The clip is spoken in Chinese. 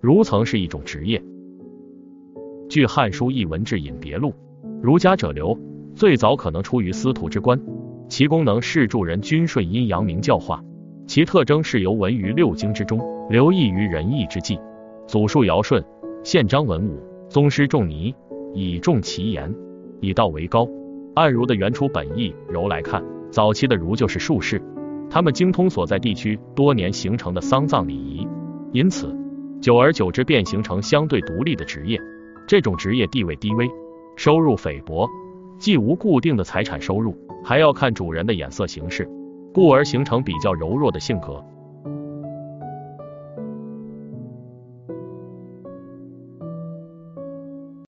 儒曾是一种职业。据《汉书艺文志引别录》，儒家者流，最早可能出于司徒之官，其功能是助人均顺阴阳明教化，其特征是由文于六经之中，流溢于仁义之际。祖述尧舜，宪章文武，宗师仲尼，以重其言，以道为高。按儒的原初本意柔来看，早期的儒就是术士。他们精通所在地区多年形成的丧葬礼仪，因此久而久之便形成相对独立的职业。这种职业地位低微，收入菲薄，既无固定的财产收入，还要看主人的眼色行事，故而形成比较柔弱的性格。